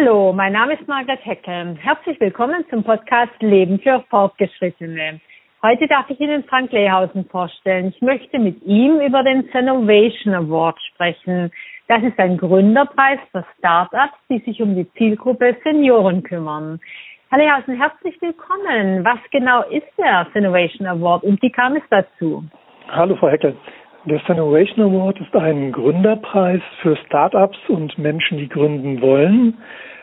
Hallo, mein Name ist Margaret Heckel. Herzlich willkommen zum Podcast Leben für Fortgeschrittene. Heute darf ich Ihnen Frank Lehausen vorstellen. Ich möchte mit ihm über den Innovation Award sprechen. Das ist ein Gründerpreis für Startups, die sich um die Zielgruppe Senioren kümmern. Herr Lehausen, herzlich willkommen. Was genau ist der Innovation Award und wie kam es dazu? Hallo, Frau Heckel. Der Innovation Award ist ein Gründerpreis für Startups und Menschen, die gründen wollen.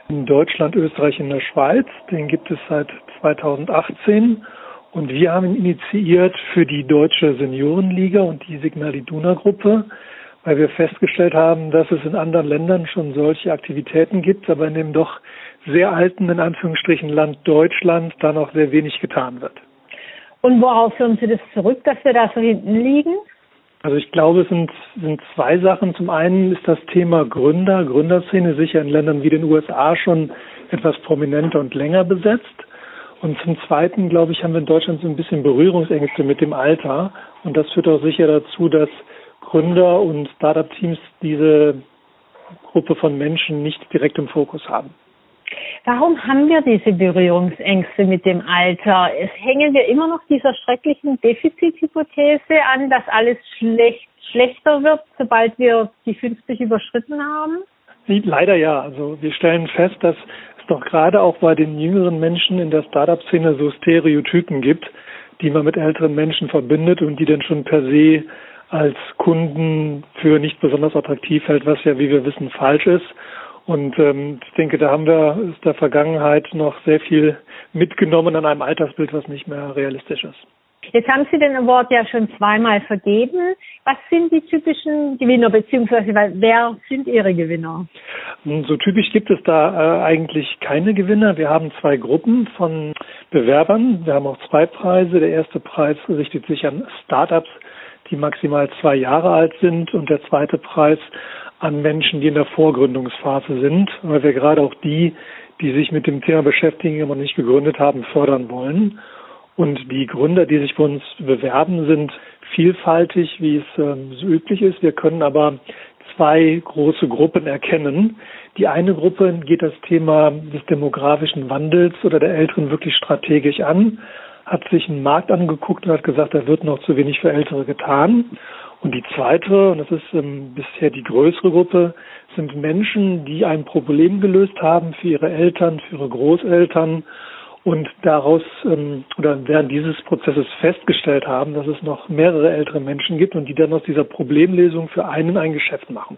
In Deutschland, Österreich, in der Schweiz. Den gibt es seit 2018 und wir haben ihn initiiert für die Deutsche Seniorenliga und die Signal Iduna Gruppe, weil wir festgestellt haben, dass es in anderen Ländern schon solche Aktivitäten gibt, aber in dem doch sehr alten, in Anführungsstrichen, Land Deutschland da noch sehr wenig getan wird. Und worauf führen Sie das zurück, dass wir da so hinten liegen? Also ich glaube, es sind, sind zwei Sachen. Zum einen ist das Thema Gründer, Gründerszene sicher in Ländern wie den USA schon etwas prominenter und länger besetzt. Und zum Zweiten, glaube ich, haben wir in Deutschland so ein bisschen Berührungsängste mit dem Alter. Und das führt auch sicher dazu, dass Gründer und Startup-Teams diese Gruppe von Menschen nicht direkt im Fokus haben. Warum haben wir diese Berührungsängste mit dem Alter? Es hängen wir immer noch dieser schrecklichen Defizithypothese an, dass alles schlecht, schlechter wird, sobald wir die 50 überschritten haben? Leider ja. Also wir stellen fest, dass doch gerade auch bei den jüngeren Menschen in der Startup-Szene so Stereotypen gibt, die man mit älteren Menschen verbindet und die dann schon per se als Kunden für nicht besonders attraktiv hält, was ja, wie wir wissen, falsch ist. Und ähm, ich denke, da haben wir aus der Vergangenheit noch sehr viel mitgenommen an einem Altersbild, was nicht mehr realistisch ist. Jetzt haben Sie den Award ja schon zweimal vergeben. Was sind die typischen Gewinner, beziehungsweise wer sind Ihre Gewinner? So typisch gibt es da äh, eigentlich keine Gewinner. Wir haben zwei Gruppen von Bewerbern. Wir haben auch zwei Preise. Der erste Preis richtet sich an Startups, die maximal zwei Jahre alt sind und der zweite Preis an Menschen, die in der Vorgründungsphase sind, weil wir gerade auch die, die sich mit dem Thema beschäftigen, aber nicht gegründet haben, fördern wollen. Und die Gründer, die sich bei uns bewerben, sind vielfältig, wie es ähm, so üblich ist. Wir können aber zwei große Gruppen erkennen. Die eine Gruppe geht das Thema des demografischen Wandels oder der Älteren wirklich strategisch an, hat sich einen Markt angeguckt und hat gesagt, da wird noch zu wenig für Ältere getan. Und die zweite, und das ist ähm, bisher die größere Gruppe, sind Menschen, die ein Problem gelöst haben für ihre Eltern, für ihre Großeltern und daraus ähm, oder während dieses Prozesses festgestellt haben, dass es noch mehrere ältere Menschen gibt und die dann aus dieser Problemlesung für einen ein Geschäft machen.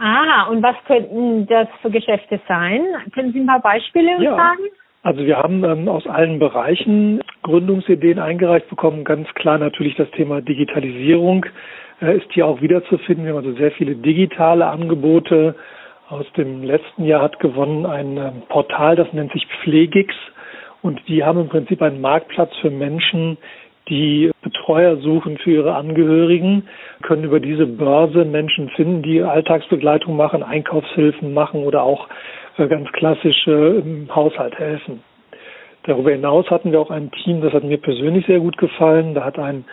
Ah, und was könnten das für Geschäfte sein? Können Sie ein paar Beispiele ja. sagen? Also wir haben ähm, aus allen Bereichen Gründungsideen eingereicht bekommen. Ganz klar natürlich das Thema Digitalisierung äh, ist hier auch wiederzufinden. Wir haben also sehr viele digitale Angebote, aus dem letzten Jahr hat gewonnen ein ähm, Portal, das nennt sich Pflegix. Und die haben im Prinzip einen Marktplatz für Menschen, die Betreuer suchen für ihre Angehörigen, können über diese Börse Menschen finden, die Alltagsbegleitung machen, Einkaufshilfen machen oder auch ganz klassisch im Haushalt helfen. Darüber hinaus hatten wir auch ein Team, das hat mir persönlich sehr gut gefallen. Da hat ein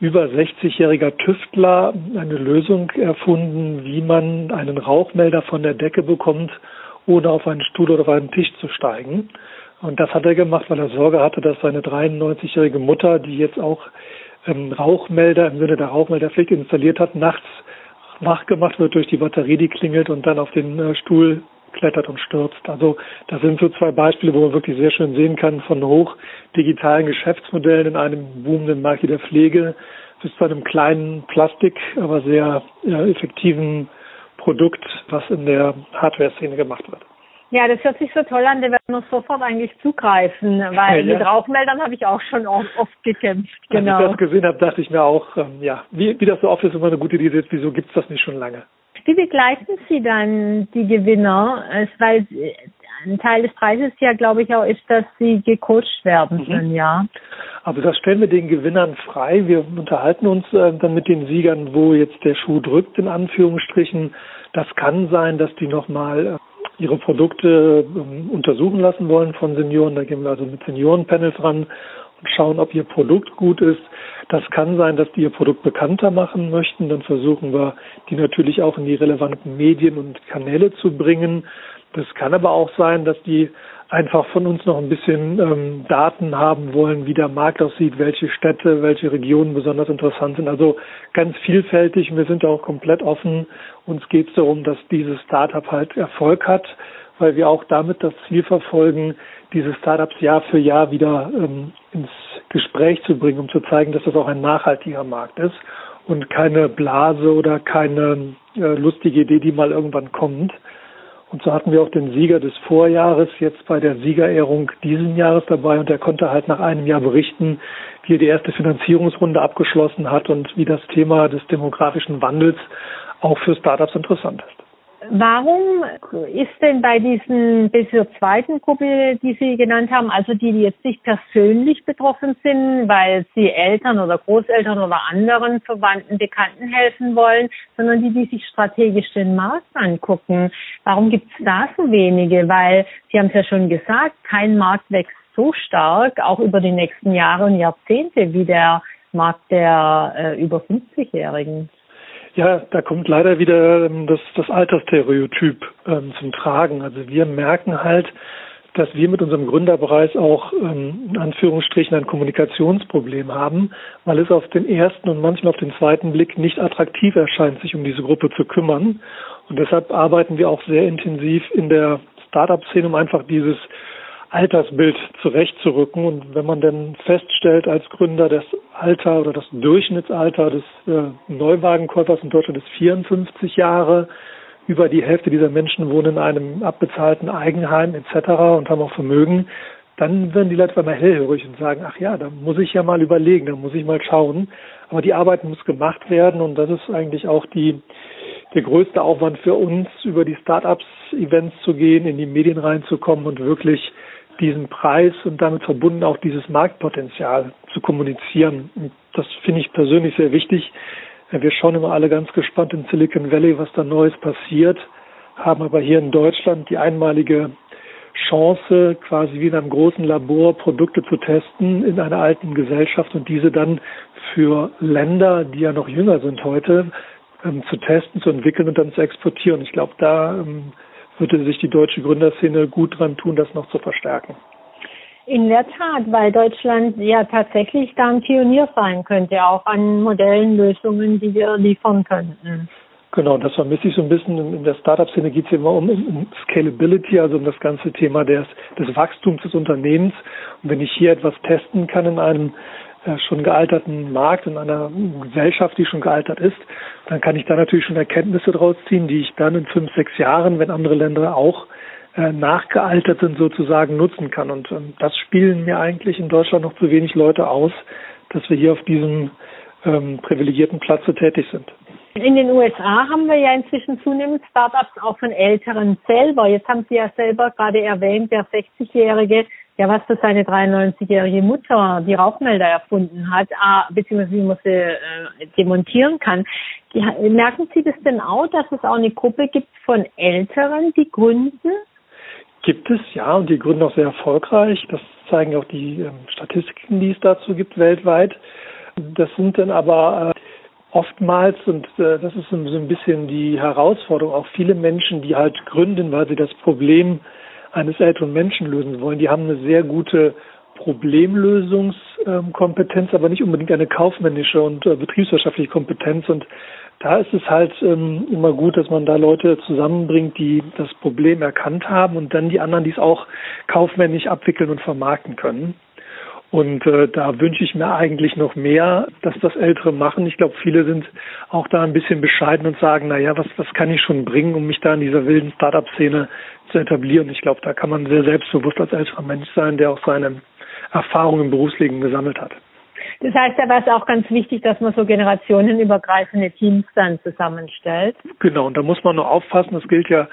über 60-jähriger Tüftler eine Lösung erfunden, wie man einen Rauchmelder von der Decke bekommt, ohne auf einen Stuhl oder auf einen Tisch zu steigen. Und das hat er gemacht, weil er Sorge hatte, dass seine 93-jährige Mutter, die jetzt auch ähm, Rauchmelder im Sinne der Rauchmelderpflicht installiert hat, nachts wach gemacht wird durch die Batterie, die klingelt und dann auf den äh, Stuhl klettert und stürzt. Also das sind so zwei Beispiele, wo man wirklich sehr schön sehen kann, von hoch digitalen Geschäftsmodellen in einem boomenden Markt der Pflege bis zu einem kleinen Plastik, aber sehr ja, effektiven Produkt, was in der Hardware-Szene gemacht wird. Ja, das hört sich so toll an, da werden wir sofort eigentlich zugreifen, weil ja. mit Rauchmeldern habe ich auch schon oft, oft gekämpft. Genau. Als ich das gesehen habe, dachte ich mir auch, ähm, ja, wie, wie das so oft ist, immer eine gute Idee ist, wieso gibt es das nicht schon lange? Wie begleiten Sie dann die Gewinner? Weil ein Teil des Preises ja, glaube ich, auch ist, dass sie gecoacht werden können, mhm. ja. Also das stellen wir den Gewinnern frei. Wir unterhalten uns äh, dann mit den Siegern, wo jetzt der Schuh drückt, in Anführungsstrichen. Das kann sein, dass die nochmal äh, ihre Produkte äh, untersuchen lassen wollen von Senioren. Da gehen wir also mit Seniorenpanels ran schauen, ob ihr Produkt gut ist. Das kann sein, dass die ihr Produkt bekannter machen möchten. Dann versuchen wir, die natürlich auch in die relevanten Medien und Kanäle zu bringen. Das kann aber auch sein, dass die einfach von uns noch ein bisschen ähm, Daten haben wollen, wie der Markt aussieht, welche Städte, welche Regionen besonders interessant sind. Also ganz vielfältig. Wir sind auch komplett offen. Uns geht es darum, dass dieses Startup halt Erfolg hat, weil wir auch damit das Ziel verfolgen, diese Startups Jahr für Jahr wieder ähm, ins Gespräch zu bringen, um zu zeigen, dass das auch ein nachhaltiger Markt ist und keine Blase oder keine äh, lustige Idee, die mal irgendwann kommt. Und so hatten wir auch den Sieger des Vorjahres jetzt bei der Siegerehrung diesen Jahres dabei und der konnte halt nach einem Jahr berichten, wie er die erste Finanzierungsrunde abgeschlossen hat und wie das Thema des demografischen Wandels auch für Startups interessant ist. Warum ist denn bei diesen, dieser zweiten Gruppe, die Sie genannt haben, also die, die jetzt nicht persönlich betroffen sind, weil sie Eltern oder Großeltern oder anderen Verwandten, Bekannten helfen wollen, sondern die, die sich strategisch den Markt angucken, warum gibt es da so wenige? Weil Sie haben es ja schon gesagt, kein Markt wächst so stark, auch über die nächsten Jahre und Jahrzehnte, wie der Markt der äh, über 50-Jährigen. Ja, da kommt leider wieder ähm, das, das Altersstereotyp ähm, zum Tragen. Also wir merken halt, dass wir mit unserem Gründerbereich auch ähm, in Anführungsstrichen ein Kommunikationsproblem haben, weil es auf den ersten und manchmal auf den zweiten Blick nicht attraktiv erscheint, sich um diese Gruppe zu kümmern. Und deshalb arbeiten wir auch sehr intensiv in der Startup-Szene, um einfach dieses Altersbild zurechtzurücken. Und wenn man dann feststellt als Gründer, das Alter oder das Durchschnittsalter des äh, Neuwagenkäufers in Deutschland ist 54 Jahre, über die Hälfte dieser Menschen wohnen in einem abbezahlten Eigenheim etc. und haben auch Vermögen, dann werden die Leute einmal hellhörig und sagen, ach ja, da muss ich ja mal überlegen, da muss ich mal schauen. Aber die Arbeit muss gemacht werden und das ist eigentlich auch die, der größte Aufwand für uns, über die Startups-Events zu gehen, in die Medien reinzukommen und wirklich diesen Preis und damit verbunden auch dieses Marktpotenzial zu kommunizieren. Und das finde ich persönlich sehr wichtig. Wir schauen immer alle ganz gespannt in Silicon Valley, was da Neues passiert, haben aber hier in Deutschland die einmalige Chance, quasi wie in einem großen Labor Produkte zu testen in einer alten Gesellschaft und diese dann für Länder, die ja noch jünger sind heute, ähm, zu testen, zu entwickeln und dann zu exportieren. Ich glaube, da ähm, würde sich die deutsche Gründerszene gut dran tun, das noch zu verstärken. In der Tat, weil Deutschland ja tatsächlich da ein Pionier sein könnte, auch an Modellen, Lösungen, die wir liefern könnten. Genau, das vermisse ich so ein bisschen. In der Startup-Szene geht es immer um, um, Scalability, also um das ganze Thema des, des Wachstums des Unternehmens. Und wenn ich hier etwas testen kann in einem schon gealterten Markt, in einer Gesellschaft, die schon gealtert ist, dann kann ich da natürlich schon Erkenntnisse draus ziehen, die ich dann in fünf, sechs Jahren, wenn andere Länder auch äh, nachgealtert sind, sozusagen nutzen kann. Und ähm, das spielen mir eigentlich in Deutschland noch zu wenig Leute aus, dass wir hier auf diesem ähm, privilegierten Platze tätig sind. In den USA haben wir ja inzwischen zunehmend Startups auch von Älteren selber. Jetzt haben Sie ja selber gerade erwähnt, der 60-Jährige ja, was für seine 93-jährige Mutter die Rauchmelder erfunden hat, beziehungsweise wie man sie äh, demontieren kann. Merken Sie das denn auch, dass es auch eine Gruppe gibt von Älteren, die gründen? Gibt es, ja, und die gründen auch sehr erfolgreich. Das zeigen auch die ähm, Statistiken, die es dazu gibt weltweit. Das sind dann aber äh, oftmals, und äh, das ist so ein bisschen die Herausforderung, auch viele Menschen, die halt gründen, weil sie das Problem eines älteren Menschen lösen wollen. Die haben eine sehr gute Problemlösungskompetenz, aber nicht unbedingt eine kaufmännische und äh, betriebswirtschaftliche Kompetenz. Und da ist es halt ähm, immer gut, dass man da Leute zusammenbringt, die das Problem erkannt haben und dann die anderen, die es auch kaufmännisch abwickeln und vermarkten können. Und äh, da wünsche ich mir eigentlich noch mehr, dass das Ältere machen. Ich glaube, viele sind auch da ein bisschen bescheiden und sagen, na ja, was, was kann ich schon bringen, um mich da in dieser wilden Startup-Szene zu etablieren. Ich glaube, da kann man sehr selbstbewusst als älterer Mensch sein, der auch seine Erfahrungen im Berufsleben gesammelt hat. Das heißt, da war es auch ganz wichtig, dass man so generationenübergreifende Teams dann zusammenstellt. Genau, und da muss man nur aufpassen, das gilt ja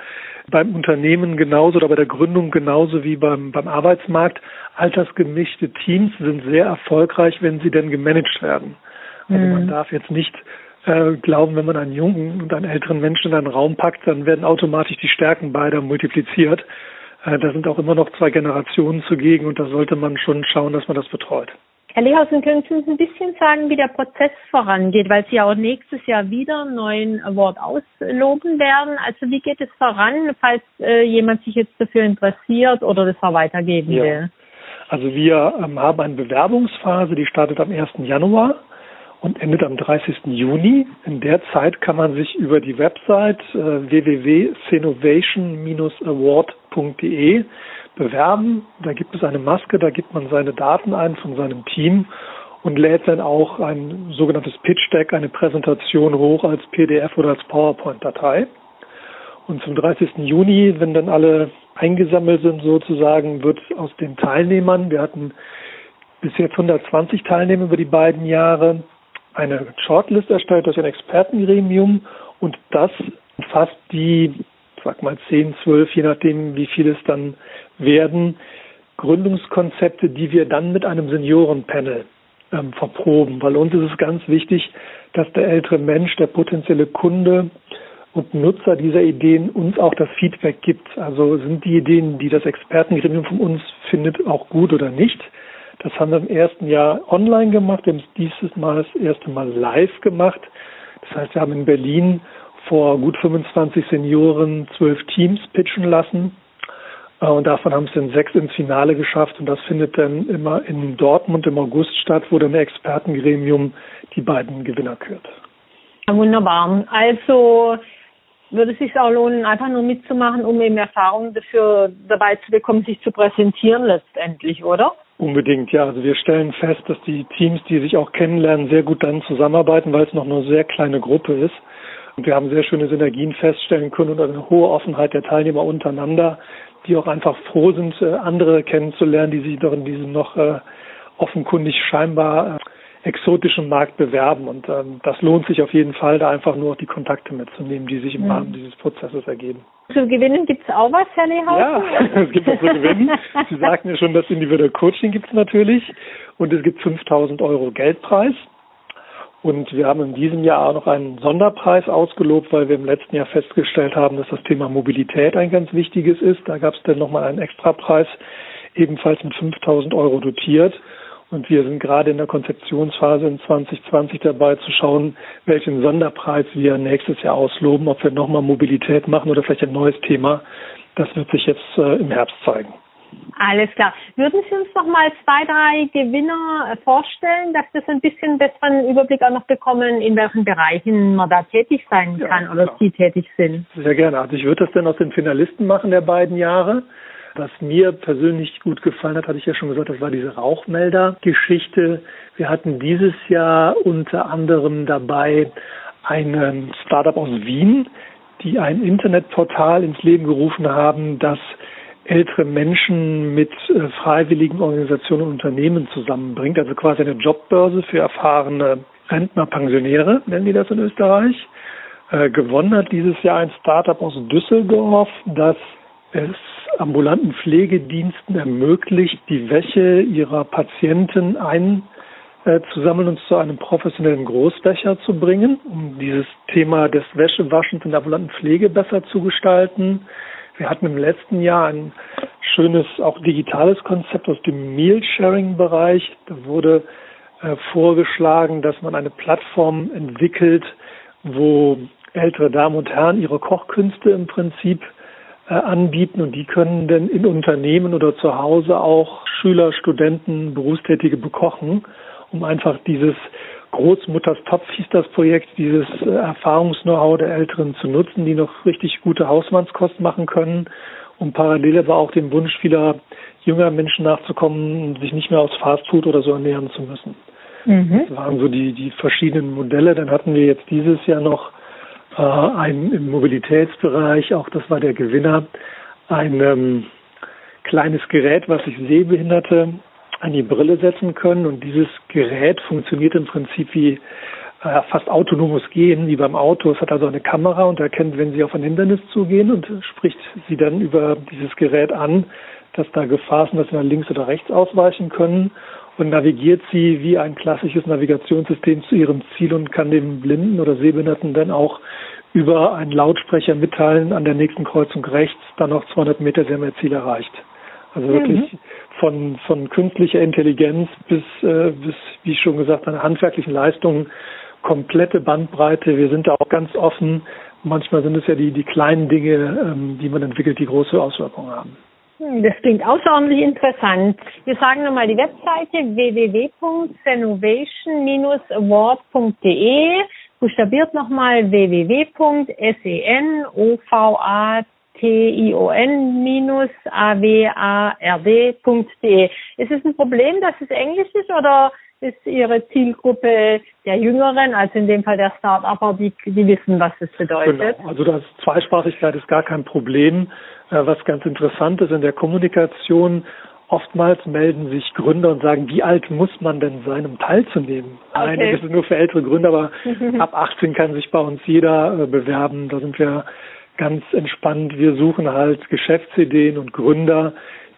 beim Unternehmen genauso oder bei der Gründung genauso wie beim, beim Arbeitsmarkt. Altersgemischte Teams sind sehr erfolgreich, wenn sie denn gemanagt werden. Also mhm. man darf jetzt nicht äh, glauben, wenn man einen jungen und einen älteren Menschen in einen Raum packt, dann werden automatisch die Stärken beider multipliziert. Äh, da sind auch immer noch zwei Generationen zugegen und da sollte man schon schauen, dass man das betreut. Herr Lehausen, können Sie uns ein bisschen sagen, wie der Prozess vorangeht, weil Sie auch nächstes Jahr wieder einen neuen Award ausloben werden. Also wie geht es voran, falls äh, jemand sich jetzt dafür interessiert oder das auch weitergeben ja. will? Also wir ähm, haben eine Bewerbungsphase, die startet am 1. Januar und endet am 30. Juni. In der Zeit kann man sich über die Website äh, www.cenovation-award.de bewerben. Da gibt es eine Maske, da gibt man seine Daten ein von seinem Team und lädt dann auch ein sogenanntes Pitch Deck, eine Präsentation hoch als PDF oder als PowerPoint-Datei. Und zum 30. Juni, wenn dann alle eingesammelt sind sozusagen, wird aus den Teilnehmern, wir hatten bis jetzt 120 Teilnehmer über die beiden Jahre, eine Shortlist erstellt durch ein Expertengremium und das umfasst die, sag mal 10, 12, je nachdem, wie viel es dann werden, Gründungskonzepte, die wir dann mit einem Seniorenpanel ähm, verproben. Weil uns ist es ganz wichtig, dass der ältere Mensch, der potenzielle Kunde und Nutzer dieser Ideen uns auch das Feedback gibt. Also sind die Ideen, die das Expertengremium von uns findet, auch gut oder nicht. Das haben wir im ersten Jahr online gemacht, wir haben es dieses Mal das erste Mal live gemacht. Das heißt, wir haben in Berlin vor gut 25 Senioren zwölf Teams pitchen lassen. Äh, und davon haben es dann sechs ins Finale geschafft. Und das findet dann immer in Dortmund im August statt, wo dann ein Expertengremium die beiden Gewinner kürt. Wunderbar. Also würde es sich auch lohnen, einfach nur mitzumachen, um eben Erfahrungen dafür dabei zu bekommen, sich zu präsentieren letztendlich, oder? Unbedingt, ja. Also wir stellen fest, dass die Teams, die sich auch kennenlernen, sehr gut dann zusammenarbeiten, weil es noch eine sehr kleine Gruppe ist. Und wir haben sehr schöne Synergien feststellen können und eine hohe Offenheit der Teilnehmer untereinander, die auch einfach froh sind, äh, andere kennenzulernen, die sich doch in diesem noch äh, offenkundig scheinbar äh, exotischen Markt bewerben. Und ähm, das lohnt sich auf jeden Fall, da einfach nur die Kontakte mitzunehmen, die sich im mhm. Rahmen dieses Prozesses ergeben. Zu gewinnen gibt es auch was, Herr Lehausen? Ja, es gibt was zu gewinnen. Sie sagten ja schon, das individuelle Coaching gibt es natürlich. Und es gibt 5000 Euro Geldpreis. Und wir haben in diesem Jahr auch noch einen Sonderpreis ausgelobt, weil wir im letzten Jahr festgestellt haben, dass das Thema Mobilität ein ganz wichtiges ist. Da gab es dann nochmal einen Extrapreis, ebenfalls mit 5000 Euro dotiert. Und wir sind gerade in der Konzeptionsphase in 2020 dabei zu schauen, welchen Sonderpreis wir nächstes Jahr ausloben, ob wir nochmal Mobilität machen oder vielleicht ein neues Thema. Das wird sich jetzt äh, im Herbst zeigen. Alles klar. Würden Sie uns noch mal zwei, drei Gewinner äh, vorstellen, dass wir so ein bisschen besseren Überblick auch noch bekommen, in welchen Bereichen man da tätig sein kann ja, oder klar. Sie tätig sind? Sehr gerne. Also ich würde das dann aus den Finalisten machen der beiden Jahre. Was mir persönlich gut gefallen hat, hatte ich ja schon gesagt, das war diese Rauchmelder-Geschichte. Wir hatten dieses Jahr unter anderem dabei ein Startup aus Wien, die ein Internetportal ins Leben gerufen haben, das ältere Menschen mit äh, freiwilligen Organisationen und Unternehmen zusammenbringt, also quasi eine Jobbörse für erfahrene Rentner, Pensionäre, nennen die das in Österreich. Äh, gewonnen hat dieses Jahr ein Startup aus Düsseldorf, das es ambulanten Pflegediensten ermöglicht, die Wäsche ihrer Patienten einzusammeln und zu einem professionellen Großwäscher zu bringen, um dieses Thema des Wäschewaschens in der ambulanten Pflege besser zu gestalten. Wir hatten im letzten Jahr ein schönes, auch digitales Konzept aus dem Meal-Sharing-Bereich. Da wurde äh, vorgeschlagen, dass man eine Plattform entwickelt, wo ältere Damen und Herren ihre Kochkünste im Prinzip äh, anbieten und die können dann in Unternehmen oder zu Hause auch Schüler, Studenten, Berufstätige bekochen, um einfach dieses Großmutters Topf hieß das Projekt, dieses äh, Erfahrungs-Know-how der Älteren zu nutzen, die noch richtig gute Hausmannskost machen können, um parallel aber auch dem Wunsch vieler jünger Menschen nachzukommen, sich nicht mehr aus Fastfood oder so ernähren zu müssen. Mhm. Das waren so die, die verschiedenen Modelle. Dann hatten wir jetzt dieses Jahr noch äh, ein im Mobilitätsbereich, auch das war der Gewinner, ein ähm, kleines Gerät, was sich Sehbehinderte an die Brille setzen können. Und dieses Gerät funktioniert im Prinzip wie äh, fast autonomes Gehen, wie beim Auto. Es hat also eine Kamera und erkennt, wenn Sie auf ein Hindernis zugehen und spricht Sie dann über dieses Gerät an, dass da Gefahr ist, dass Sie nach links oder rechts ausweichen können und navigiert sie wie ein klassisches Navigationssystem zu ihrem Ziel und kann dem Blinden oder Sehbehinderten dann auch über einen Lautsprecher mitteilen, an der nächsten Kreuzung rechts, dann noch 200 Meter, sie haben ihr Ziel erreicht. Also wirklich mhm. von, von künstlicher Intelligenz bis, äh, bis, wie schon gesagt, an handwerklichen Leistungen, komplette Bandbreite. Wir sind da auch ganz offen. Manchmal sind es ja die, die kleinen Dinge, ähm, die man entwickelt, die große Auswirkungen haben. Das klingt außerordentlich interessant. Wir sagen nochmal die Webseite www.senovation-award.de. Buchstabiert nochmal www.senovation-award.de. Ist es ein Problem, dass es Englisch ist oder ist Ihre Zielgruppe der Jüngeren, also in dem Fall der Start-Upper, die, die wissen, was es bedeutet? Genau. Also das Zweisprachigkeit ist gar kein Problem. Äh, was ganz interessant ist in der Kommunikation, oftmals melden sich Gründer und sagen, wie alt muss man denn sein, um teilzunehmen? Okay. Nein, das ist nur für ältere Gründer, aber ab 18 kann sich bei uns jeder äh, bewerben. Da sind wir ganz entspannt. Wir suchen halt Geschäftsideen und Gründer,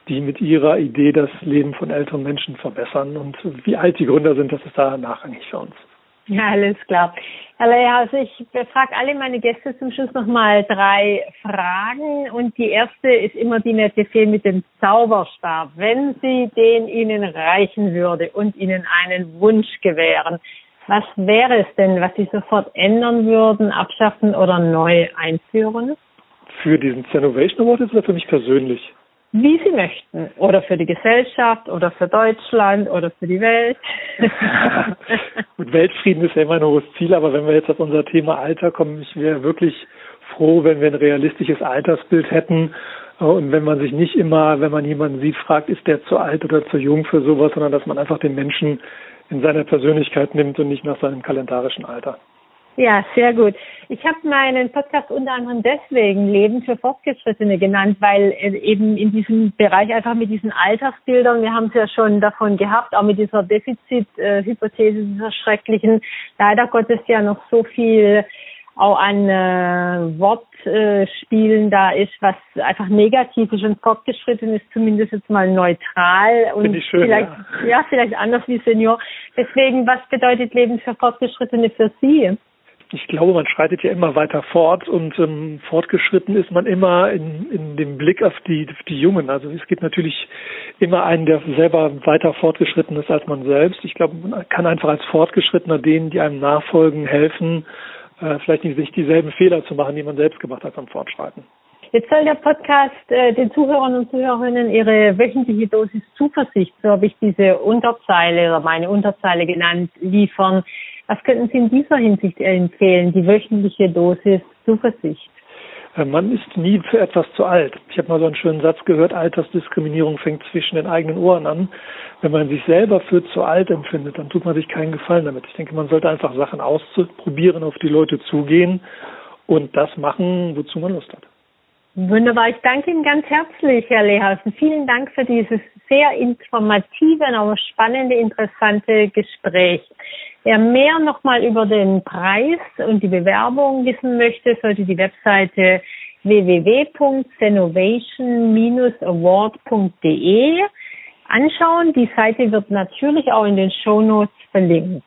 die mit ihrer Idee das Leben von älteren Menschen verbessern. Und wie alt die Gründer sind, das ist da nachrangig für uns. Ja, alles klar. Herr Leyer, also ich frage alle meine Gäste zum Schluss nochmal drei Fragen. Und die erste ist immer die nette Fee mit dem Zauberstab. Wenn Sie den Ihnen reichen würde und Ihnen einen Wunsch gewähren, was wäre es denn, was Sie sofort ändern würden, abschaffen oder neu einführen? Für diesen Innovation Award ist oder für mich persönlich? wie sie möchten. Oder für die Gesellschaft oder für Deutschland oder für die Welt. Gut, Weltfrieden ist ja immer ein hohes Ziel, aber wenn wir jetzt auf unser Thema Alter kommen, ich wäre wirklich froh, wenn wir ein realistisches Altersbild hätten. Und wenn man sich nicht immer, wenn man jemanden sieht, fragt, ist der zu alt oder zu jung für sowas, sondern dass man einfach den Menschen in seiner Persönlichkeit nimmt und nicht nach seinem kalendarischen Alter. Ja, sehr gut. Ich habe meinen Podcast unter anderem deswegen Leben für Fortgeschrittene genannt, weil eben in diesem Bereich einfach mit diesen Altersbildern, wir haben es ja schon davon gehabt, auch mit dieser Defizithypothese, dieser schrecklichen, leider Gottes ja noch so viel auch an äh, Wortspielen äh, da ist, was einfach negativ ist und fortgeschritten ist, zumindest jetzt mal neutral und schön, vielleicht ja. ja. vielleicht anders wie Senior. Deswegen, was bedeutet Leben für Fortgeschrittene für Sie? ich glaube, man schreitet ja immer weiter fort und ähm, fortgeschritten ist man immer in, in dem Blick auf die, auf die Jungen. Also es gibt natürlich immer einen, der selber weiter fortgeschritten ist als man selbst. Ich glaube, man kann einfach als Fortgeschrittener denen, die einem nachfolgen, helfen, äh, vielleicht nicht dieselben Fehler zu machen, die man selbst gemacht hat beim Fortschreiten. Jetzt soll der Podcast äh, den Zuhörern und Zuhörerinnen ihre wöchentliche Dosis Zuversicht, so habe ich diese Unterzeile oder meine Unterzeile genannt, liefern. Was könnten Sie in dieser Hinsicht empfehlen, die wöchentliche Dosis Zuversicht? Äh, man ist nie für etwas zu alt. Ich habe mal so einen schönen Satz gehört, Altersdiskriminierung fängt zwischen den eigenen Ohren an. Wenn man sich selber für zu alt empfindet, dann tut man sich keinen Gefallen damit. Ich denke, man sollte einfach Sachen ausprobieren, auf die Leute zugehen und das machen, wozu man Lust hat. Wunderbar. Ich danke Ihnen ganz herzlich, Herr Lehausen. Vielen Dank für dieses sehr informative, aber spannende, interessante Gespräch. Wer mehr nochmal über den Preis und die Bewerbung wissen möchte, sollte die Webseite www.senovation-award.de anschauen. Die Seite wird natürlich auch in den Show Notes verlinkt.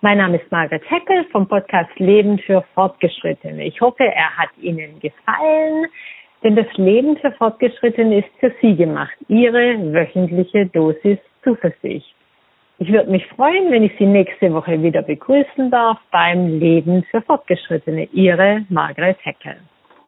Mein Name ist Margaret Heckel vom Podcast Leben für Fortgeschrittene. Ich hoffe, er hat Ihnen gefallen. Denn das Leben für Fortgeschrittene ist für Sie gemacht. Ihre wöchentliche Dosis Zuversicht. Ich würde mich freuen, wenn ich Sie nächste Woche wieder begrüßen darf beim Leben für Fortgeschrittene. Ihre Margret Heckel.